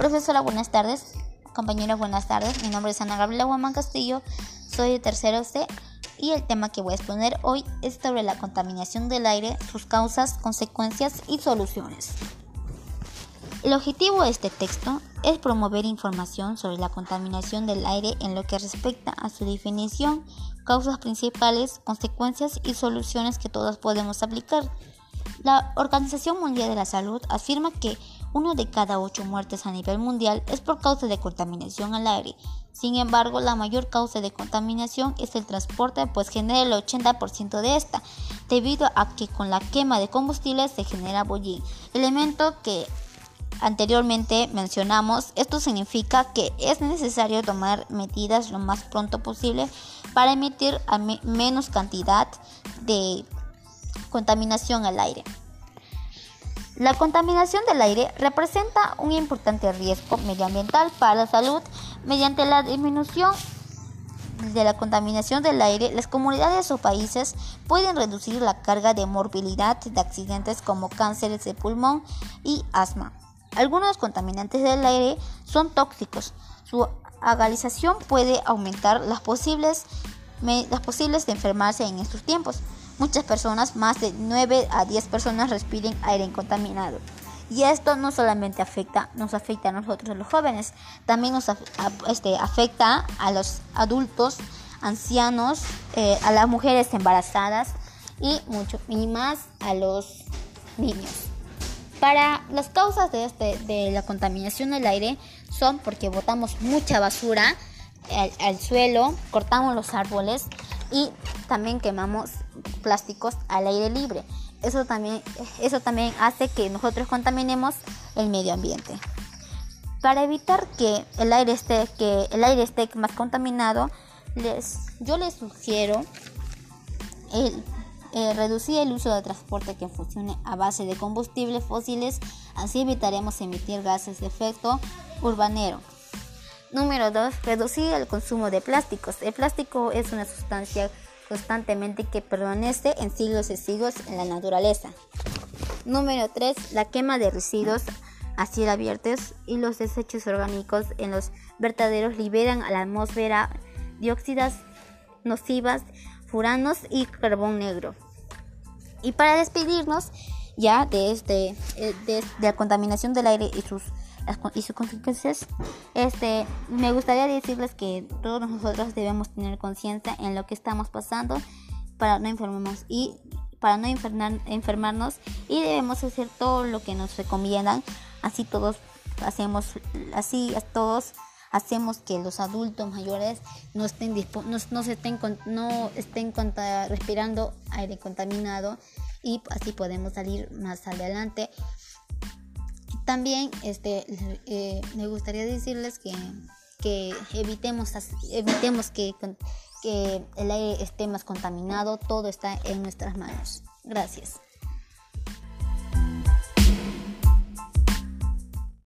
Profesora, buenas tardes. Compañeros, buenas tardes. Mi nombre es Ana Gabriela Guamán Castillo. Soy de tercero C y el tema que voy a exponer hoy es sobre la contaminación del aire, sus causas, consecuencias y soluciones. El objetivo de este texto es promover información sobre la contaminación del aire en lo que respecta a su definición, causas principales, consecuencias y soluciones que todas podemos aplicar. La Organización Mundial de la Salud afirma que uno de cada ocho muertes a nivel mundial es por causa de contaminación al aire. Sin embargo, la mayor causa de contaminación es el transporte, pues genera el 80% de esta, debido a que con la quema de combustibles se genera bollín, elemento que anteriormente mencionamos. Esto significa que es necesario tomar medidas lo más pronto posible para emitir menos cantidad de contaminación al aire. La contaminación del aire representa un importante riesgo medioambiental para la salud mediante la disminución de la contaminación del aire, las comunidades o países pueden reducir la carga de morbilidad de accidentes como cánceres de pulmón y asma. Algunos contaminantes del aire son tóxicos. Su agalización puede aumentar las posibles, las posibles de enfermarse en estos tiempos. Muchas personas, más de 9 a 10 personas, respiren aire contaminado. Y esto no solamente afecta, nos afecta a nosotros los jóvenes, también nos este, afecta a los adultos, ancianos, eh, a las mujeres embarazadas y mucho y más a los niños. Para las causas de, este, de la contaminación del aire son porque botamos mucha basura al suelo, cortamos los árboles y también quemamos plásticos al aire libre. Eso también, eso también hace que nosotros contaminemos el medio ambiente. Para evitar que el aire esté, que el aire esté más contaminado, les, yo les sugiero eh, reducir el uso de transporte que funcione a base de combustibles fósiles, así evitaremos emitir gases de efecto urbanero. Número 2. Reducir el consumo de plásticos. El plástico es una sustancia constantemente que permanece en siglos y siglos en la naturaleza. Número 3. La quema de residuos a cielo abiertos y los desechos orgánicos en los vertaderos liberan a la atmósfera dióxidas nocivas, furanos y carbón negro. Y para despedirnos ya de, este, eh, de la contaminación del aire y sus y sus consecuencias, este, me gustaría decirles que todos nosotros debemos tener conciencia en lo que estamos pasando para no enfermarnos y para no enfermarnos y debemos hacer todo lo que nos recomiendan. Así todos hacemos así todos hacemos que los adultos mayores no estén no, no estén no estén respirando aire contaminado y así podemos salir más adelante también este, eh, me gustaría decirles que, que evitemos, evitemos que, que el aire esté más contaminado, todo está en nuestras manos. Gracias.